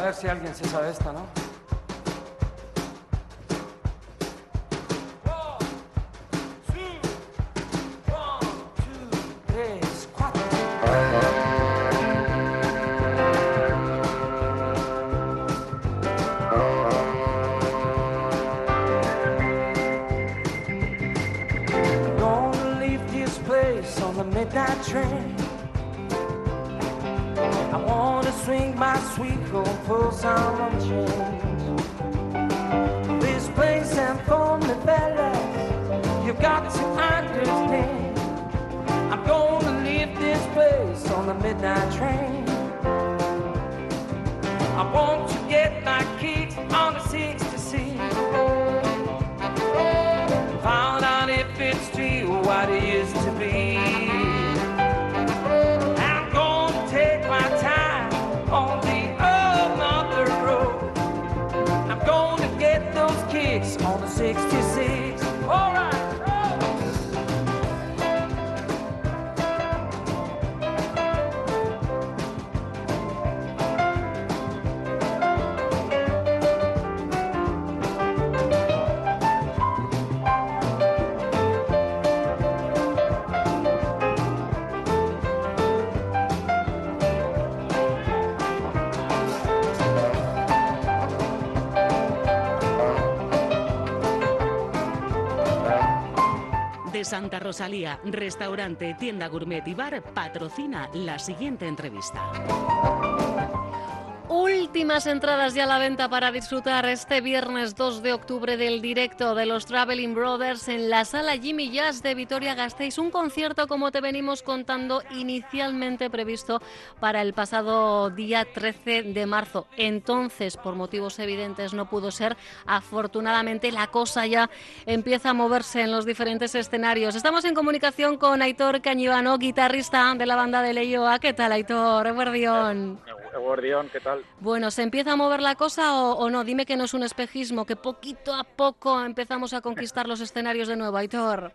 A ver si alguien se sabe esta, ¿no? This place ain't for me, fellas. You got to understand. I'm gonna leave this place on the midnight train. 66. All right. Santa Rosalía, restaurante, tienda gourmet y bar patrocina la siguiente entrevista. Últimas entradas ya a la venta para disfrutar este viernes 2 de octubre del directo de los Traveling Brothers en la sala Jimmy Jazz de Vitoria-Gasteiz. Un concierto, como te venimos contando, inicialmente previsto para el pasado día 13 de marzo. Entonces, por motivos evidentes, no pudo ser. Afortunadamente, la cosa ya empieza a moverse en los diferentes escenarios. Estamos en comunicación con Aitor Cañivano, guitarrista de la banda de Leioa. ¿Qué tal, Aitor? Eguardión. Guardión, ¿qué tal? Bueno, ¿se empieza a mover la cosa o, o no? Dime que no es un espejismo, que poquito a poco empezamos a conquistar los escenarios de nuevo, Aitor.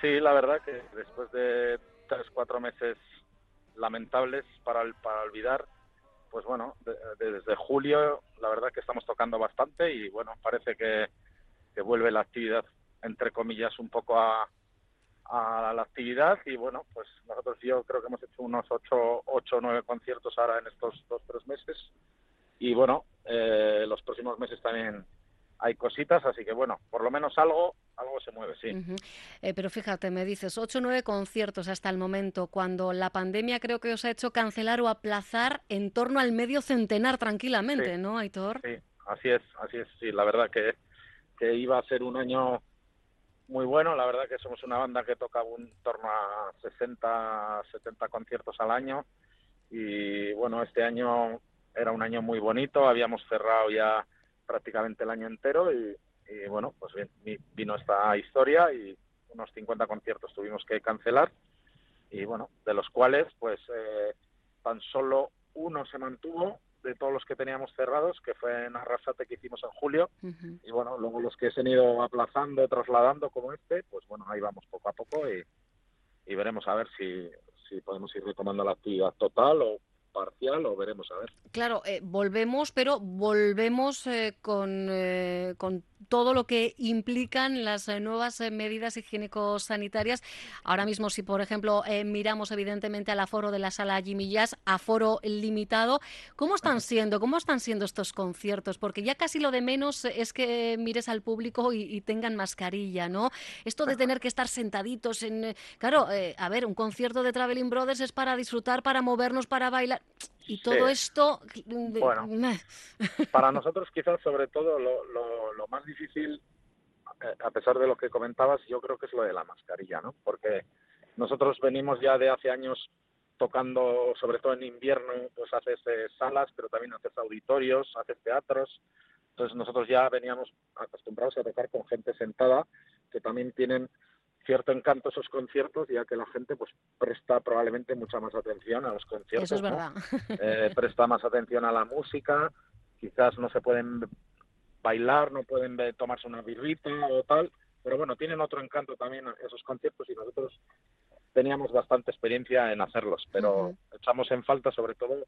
Sí, la verdad que después de tres, cuatro meses lamentables para olvidar, pues bueno, de- desde julio la verdad que estamos tocando bastante y bueno, parece que, que vuelve la actividad, entre comillas, un poco a, a la actividad y bueno, pues nosotros yo creo que hemos hecho unos ocho, ocho o nueve conciertos ahora en estos dos, tres meses y bueno, eh, los próximos meses también hay cositas, así que bueno, por lo menos algo, algo se mueve, sí. Eh, pero fíjate, me dices, ocho o nueve conciertos hasta el momento, cuando la pandemia creo que os ha hecho cancelar o aplazar en torno al medio centenar tranquilamente, Sí. ¿no, Aitor? Sí, así es, así es, sí, la verdad que, que iba a ser un año muy bueno, la verdad que somos una banda que toca un torno a 60, 70 conciertos al año. Y bueno, este año era un año muy bonito, habíamos cerrado ya prácticamente el año entero y, y, bueno, pues bien, vi- vino esta historia y unos 50 conciertos tuvimos que cancelar. Y bueno, de los cuales pues eh, tan solo uno se mantuvo de todos los que teníamos cerrados, que fue en Arrasate que hicimos en julio, y bueno, luego los que se han ido aplazando, trasladando como este, pues bueno, ahí vamos poco a poco y, y veremos a ver si, si podemos ir retomando la actividad total o parcial o veremos a ver. Claro, eh, volvemos, pero volvemos eh, con, eh, con todo lo que implican las nuevas medidas higiénico-sanitarias. Ahora mismo, si por ejemplo miramos evidentemente al aforo de la sala Jimmy Jazz, aforo limitado, ¿cómo están siendo? ¿Cómo están siendo estos conciertos? Porque ya casi lo de menos es que mires al público y, y tengan mascarilla, ¿no? Esto de tener que estar sentaditos en... Claro, a ver, un concierto de Traveling Brothers es para disfrutar, para movernos, para bailar. Y todo Sí. esto... Bueno. Para nosotros quizás sobre todo lo, lo, lo más difícil, eh, a pesar de lo que comentabas, yo creo que es lo de la mascarilla, ¿no? Porque nosotros venimos ya de hace años tocando, sobre todo en invierno, pues haces eh, salas, pero también haces auditorios, haces teatros. Entonces nosotros ya veníamos acostumbrados a tocar con gente sentada, que también tienen cierto encanto esos conciertos, ya que la gente pues presta probablemente mucha más atención a los conciertos. Eso es ¿no? verdad. eh, presta más atención a la música, quizás no se pueden bailar, no pueden tomarse una birrita o tal, pero bueno, tienen otro encanto también esos conciertos y nosotros teníamos bastante experiencia en hacerlos, pero echamos en falta sobre todo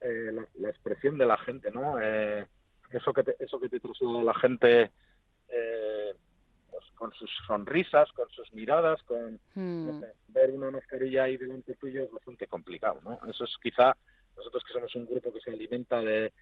eh, la, expresión de la gente, ¿no? Eh, eso que te, eso que te traslada la gente eh, con sus sonrisas, con sus miradas, con Hmm. ver una mascarilla ahí delante tuyo es bastante complicado, ¿no? Eso es quizá nosotros que somos un grupo que se alimenta de,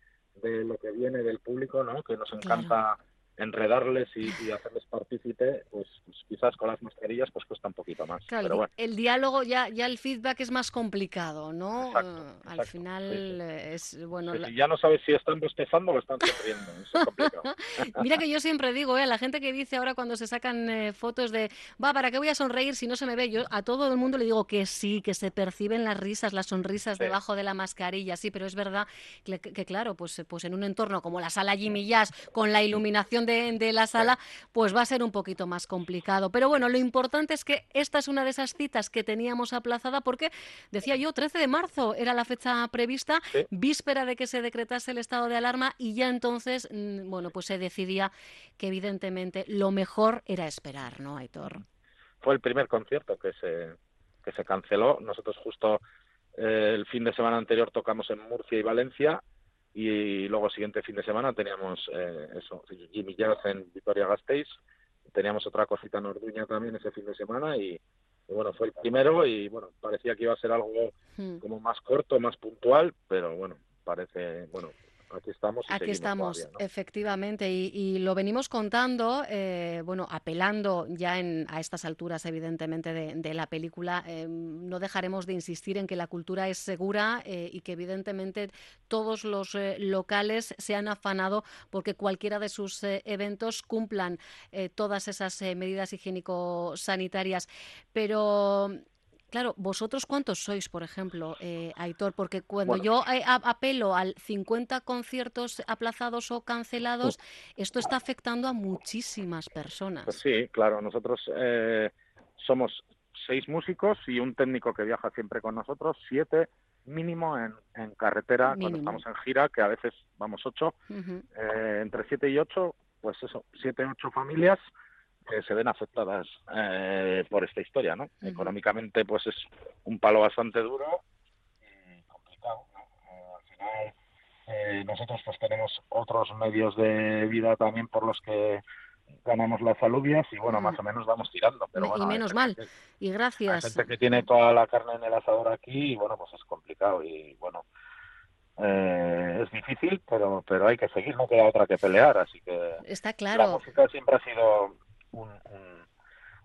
de lo que viene del público, ¿no? Que nos encanta enredarles y, y hacerles partícipe, pues, pues quizás con las mascarillas pues cuesta un poquito más. Claro, Pero el- bueno, el diálogo ya, ya el feedback es más complicado, ¿no? Exacto, Eh, al exacto, final sí, sí. eh, es bueno. que la- si ya no sabes si están bostezando o están sonriendo, eso es complicado. Mira que yo siempre digo, ¿eh? la gente que dice ahora cuando se sacan eh, fotos de, va, ¿para qué voy a sonreír si no se me ve? Yo a todo el mundo le digo que sí, que se perciben las risas, las sonrisas Sí. debajo de la mascarilla, sí, pero es verdad que, que claro, pues, pues en un entorno como la sala Jimmy Jazz, con la iluminación de, de la sala, pues va a ser un poquito más complicado. Pero bueno, lo importante es que esta es una de esas citas que teníamos aplazada porque, decía yo, 13 de marzo era la fecha prevista, Sí. víspera de que se decretase el estado de alarma y ya entonces, mm, bueno, pues se decidía que evidentemente lo mejor era esperar, ¿no, Aitor? Fue el primer concierto que se, que se canceló. Nosotros justo eh, el fin de semana anterior tocamos en Murcia y Valencia y luego el siguiente fin de semana teníamos eh, eso, Jimmy Jazz en Vitoria-Gasteiz, teníamos otra cosita en Orduña también ese fin de semana y, y bueno, fue el primero y bueno, parecía que iba a ser algo Mm. como más corto, más puntual, pero bueno, parece, bueno, aquí estamos. Y Aquí estamos, todavía, ¿no? efectivamente, y, y lo venimos contando, eh, bueno, apelando ya en, a estas alturas, evidentemente, de, de la película. eh, no dejaremos de insistir en que la cultura es segura eh, y que, evidentemente, todos los eh, locales se han afanado porque cualquiera de sus eventos cumplan eh, todas esas medidas higiénico-sanitarias. Pero. Claro, vosotros cuántos sois, por ejemplo, eh, Aitor, porque cuando Bueno. yo eh, a- apelo al 50 conciertos aplazados o cancelados, esto está afectando a muchísimas personas. Pues sí, claro, nosotros eh, somos seis músicos y un técnico que viaja siempre con nosotros, siete mínimo en, en carretera cuando estamos en gira, que a veces vamos ocho, eh, entre siete y ocho, pues eso, siete, ocho familias que se ven afectadas eh, por esta historia, ¿no? Económicamente, pues es un palo bastante duro y complicado, ¿no? Eh, al final, eh, nosotros pues tenemos otros medios de vida también por los que ganamos las alubias y bueno, más o menos vamos tirando. Pero y bueno, hay menos mal. que- Y hay gracias. gente que tiene toda la carne en el asador aquí y bueno, pues es complicado y bueno, eh, es difícil, pero pero hay que seguir, no queda otra que pelear, así que Está la claro. música siempre ha sido un, un,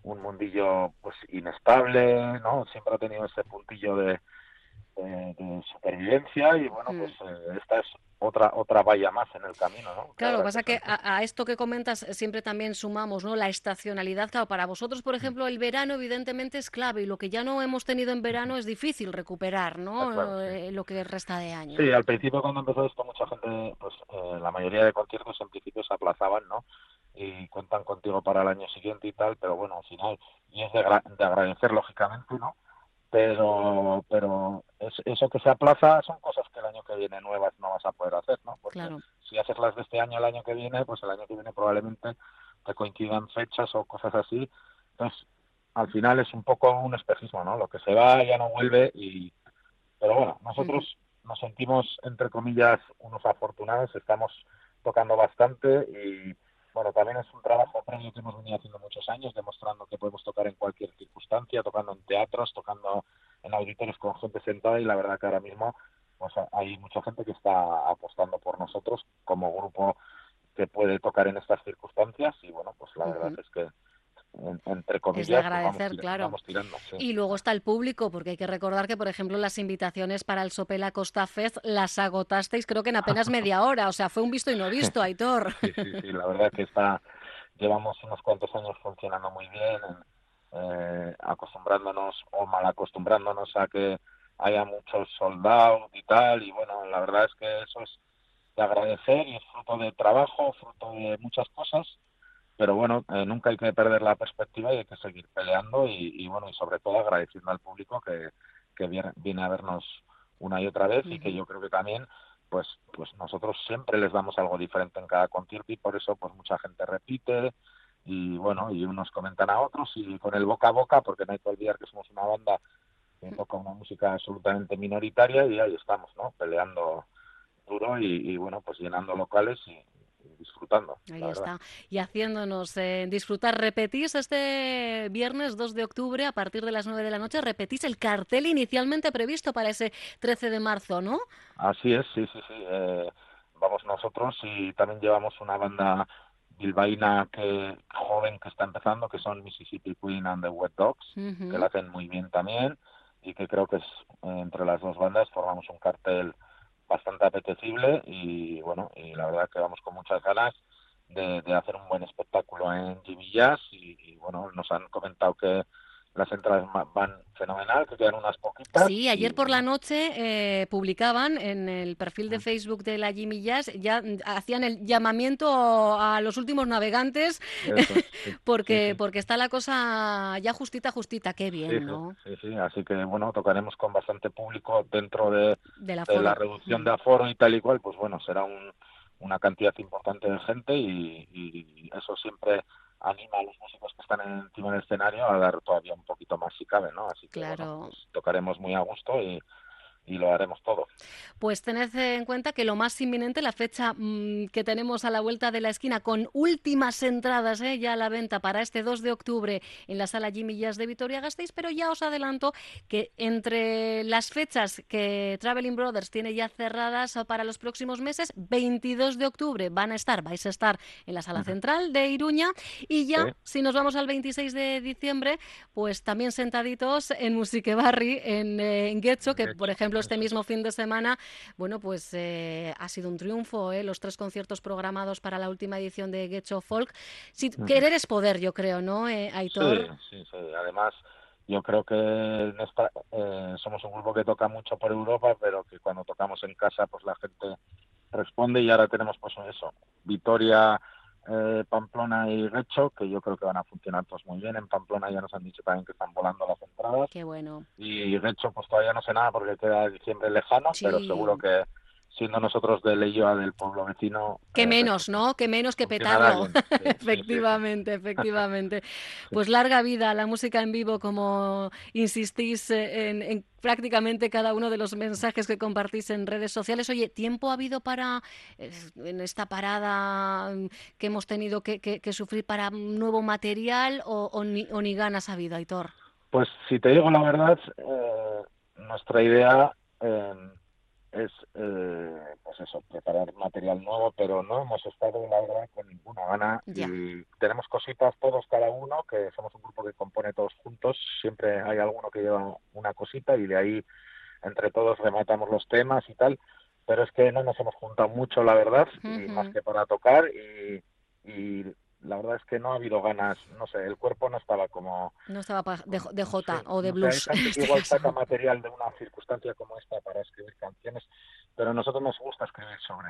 un mundillo pues inestable, ¿no? Siempre ha tenido ese puntillo de, de, de supervivencia y bueno, Mm. pues eh, esta es otra otra valla más en el camino, ¿no? Claro, habrá pasa que a, a esto que comentas eh, siempre también sumamos, ¿no? La estacionalidad. Claro, para vosotros, por ejemplo, el verano evidentemente es clave y lo que ya no hemos tenido en verano es difícil recuperar, ¿no? Sí. Eh, Lo que resta de año. Sí, al principio cuando empezó esto mucha gente, pues eh, la mayoría de conciertos en principio se aplazaban, ¿no? Y cuentan contigo para el año siguiente y tal, pero bueno, al final, y es de, de agradecer lógicamente, ¿no? Pero, pero es- eso que se aplaza son cosas que el año que viene nuevas no vas a poder hacer, ¿no? Porque Claro. si haces las de este año el año que viene, pues el año que viene probablemente te coincidan fechas o cosas así. Entonces, al final es un poco un espejismo, ¿no? Lo que se va ya no vuelve y... Pero bueno, nosotros nos sentimos, entre comillas, unos afortunados, estamos tocando bastante y, bueno, también es un trabajo previo que hemos venido haciendo muchos años, demostrando que podemos tocar en cualquier circunstancia, tocando en teatros, tocando en auditorios con gente sentada y la verdad que ahora mismo pues hay mucha gente que está apostando por nosotros como grupo que puede tocar en estas circunstancias y bueno, pues la verdad Ujú. es que en- entre comillas de pues, vamos agradecer, tira- claro. vamos tirando. sí. Y luego está el público, porque hay que recordar que, por ejemplo, las invitaciones para el Sopela Costa Fest las agotasteis creo que en apenas media hora. O sea, fue un visto y no visto, Aitor. Sí, sí, sí, la verdad que está, llevamos unos cuantos años funcionando muy bien, eh, acostumbrándonos o mal acostumbrándonos a que haya muchos soldados y tal, y bueno, la verdad es que eso es de agradecer y es fruto de trabajo, fruto de muchas cosas, pero bueno, eh, nunca hay que perder la perspectiva y hay que seguir peleando y, y bueno, y sobre todo agradeciendo al público que, que viene, viene a vernos una y otra vez y que yo creo que también pues pues nosotros siempre les damos algo diferente en cada concierto y por eso pues mucha gente repite y bueno y unos comentan a otros y con el boca a boca porque no hay que olvidar que somos una banda que toca una música absolutamente minoritaria y ahí estamos no peleando duro y, bueno, pues llenando locales y, disfrutando. Ahí está. Y haciéndonos eh, disfrutar. Repetís este viernes 2 de octubre a partir de las 9 de la noche, repetís el cartel inicialmente previsto para ese 13 de marzo, ¿no? Así es, sí, sí, sí. Eh, vamos nosotros y también llevamos una banda bilbaína que joven que está empezando, que son Mississippi Queen and the Wet Dogs, que la hacen muy bien también y que creo que es entre las dos bandas formamos un cartel bastante apetecible y bueno, y la verdad que vamos con muchas ganas de, hacer un buen espectáculo en GB Jazz y, bueno, nos han comentado que las entradas van fenomenal, que quedan unas poquitas. Sí, ayer por la noche eh, publicaban en el perfil de Facebook de la Jimmy Jazz, ya hacían el llamamiento a los últimos navegantes, porque porque está la cosa ya justita, justita, qué bien, ¿no? Sí, sí, así que bueno, tocaremos con bastante público dentro de, la reducción mm. de aforo y tal y cual, pues bueno, será un, una cantidad importante de gente y eso siempre anima a los músicos que están encima escenario a dar todavía un poquito más si cabe, ¿no? Así que claro. Pues tocaremos muy a gusto y, y lo haremos todo. Pues tened en cuenta que lo más inminente, la fecha mm, que tenemos a la vuelta de la esquina, con últimas entradas ¿eh? ya a la venta para este 2 de octubre en la sala Jimmy Jazz de Vitoria-Gasteiz, pero ya os adelanto que entre las fechas que Traveling Brothers tiene ya cerradas para los próximos meses, 22 de octubre van a estar, vais a estar en la sala central de Iruña y ya, si nos vamos al 26 de diciembre, pues también sentaditos en Musique Barri, en, eh, en Getxo, que por ejemplo este mismo fin de semana, bueno, pues eh, ha sido un triunfo, ¿eh? los tres conciertos programados para la última edición de Getcho Folk. Si, Querer es poder, yo creo, ¿no, eh, Aitor? Sí, sí, Además, yo creo que eh, somos un grupo que toca mucho por Europa, pero que cuando tocamos en casa, pues la gente responde y ahora tenemos pues eso, Vitoria eh, Pamplona y Recho, que yo creo que van a funcionar todos muy bien. En Pamplona ya nos han dicho también que están volando las entradas. Qué bueno. Y Recho, pues todavía no sé nada porque queda diciembre lejano, pero seguro que siendo nosotros de Leyoa, del pueblo vecino. Que eh, menos, ¿no? Que menos que petarlo. efectivamente, efectivamente. Pues larga vida la música en vivo, como insistís eh, en, prácticamente cada uno de los mensajes que compartís en redes sociales. Oye, ¿tiempo ha habido para, eh, en esta parada que hemos tenido que, sufrir para nuevo material o, ni, o, ni, ganas ha habido, Aitor? Pues si te digo la verdad, nuestra idea es eh, pues eso preparar material nuevo pero no hemos estado la verdad con ninguna gana. Y tenemos cositas todos cada uno que somos un grupo que compone todos juntos. Siempre hay alguno que lleva una cosita y de ahí entre todos rematamos los temas y tal. Pero es que no nos hemos juntado mucho la verdad y más que para tocar y, y la verdad es que no ha habido ganas, no sé, el cuerpo no estaba como... No estaba de, de J o de blues. Este igual saca material de una circunstancia como esta para escribir canciones, pero a nosotros nos gusta escribir sobre,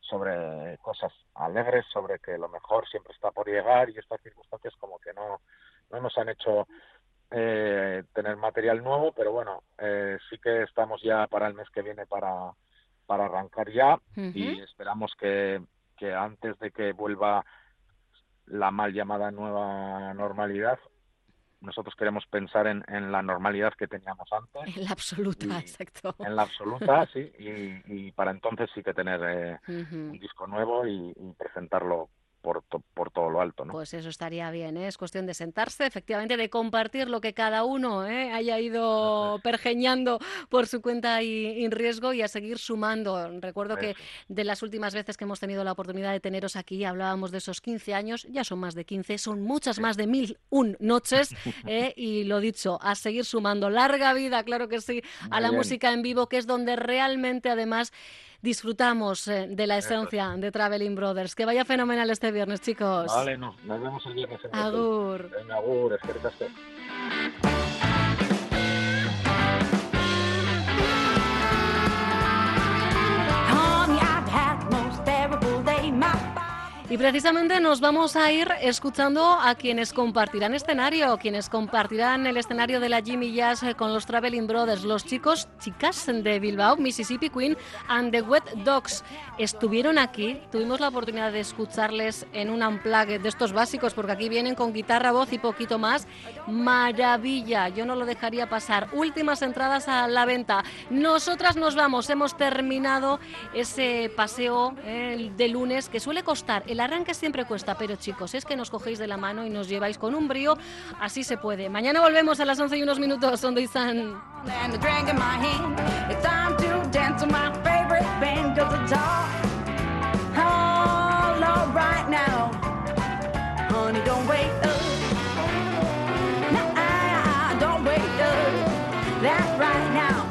sobre cosas alegres, sobre que lo mejor siempre está por llegar y estas circunstancias como que no, no nos han hecho eh, tener material nuevo, pero bueno, eh, sí que estamos ya para el mes que viene para, para arrancar ya y esperamos que, que antes de que vuelva la mal llamada nueva normalidad. Nosotros queremos pensar en, en la normalidad que teníamos antes. En la absoluta, exacto. En la absoluta, sí. Y, para entonces sí que tener eh, un disco nuevo y, y presentarlo por, por todo lo alto. ¿no? Pues eso estaría bien, ¿eh? es cuestión de sentarse, efectivamente, de compartir lo que cada uno ¿eh? haya ido pergeñando por su cuenta y, en riesgo y a seguir sumando. Recuerdo que de las últimas veces que hemos tenido la oportunidad de teneros aquí, hablábamos de esos 15 años, ya son más de 15, son muchas más de mil un noches ¿eh? y lo dicho, a seguir sumando larga vida, claro que sí, a la música en vivo, que es donde realmente además disfrutamos eh, de la esencia de Traveling Brothers. Que vaya fenomenal este viernes, chicos. Vale, no, nos vemos el viernes. En agur. Agur, es que Y precisamente nos vamos a ir escuchando a quienes compartirán escenario, quienes compartirán el escenario de la Jimmy Jazz con los Traveling Brothers, los chicos, chicas de Bilbao, Mississippi Queen and the Wet Dogs. Estuvieron aquí, tuvimos la oportunidad de escucharles en un unplug de estos básicos, porque aquí vienen con guitarra, voz y poquito más. Maravilla, yo no lo dejaría pasar. Últimas entradas a la venta. Nosotras nos vamos, hemos terminado ese paseo eh, de lunes que suele costar el arranque siempre cuesta, pero chicos, es que nos cogéis de la mano y nos lleváis con un brío, así se puede. Mañana volvemos a las 11 y unos minutos, donde están...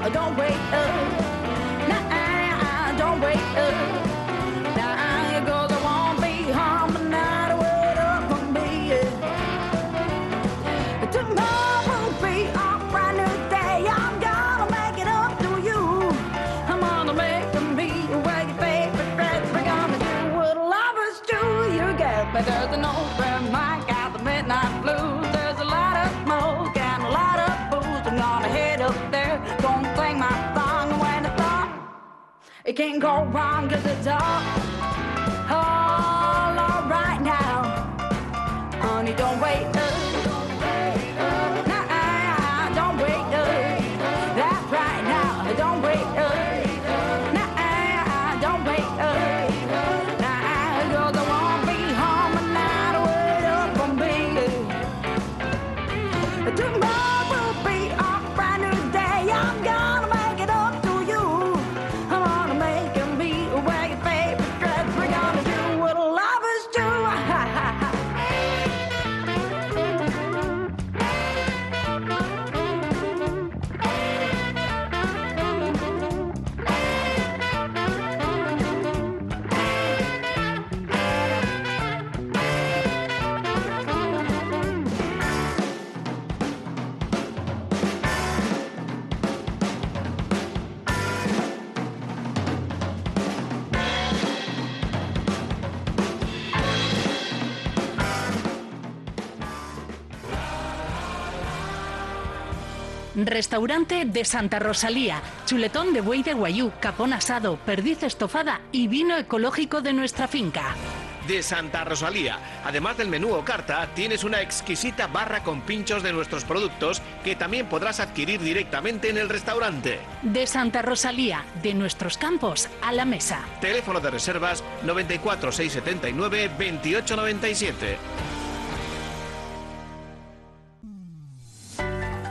It can't go wrong cause it's all, all alright now. Honey, don't wait Restaurante de Santa Rosalía, chuletón de buey de guayú, capón asado, perdiz estofada y vino ecológico de nuestra finca. De Santa Rosalía. Además del menú o carta, tienes una exquisita barra con pinchos de nuestros productos que también podrás adquirir directamente en el restaurante. De Santa Rosalía, de nuestros campos a la mesa. Teléfono de reservas 94 679 2897.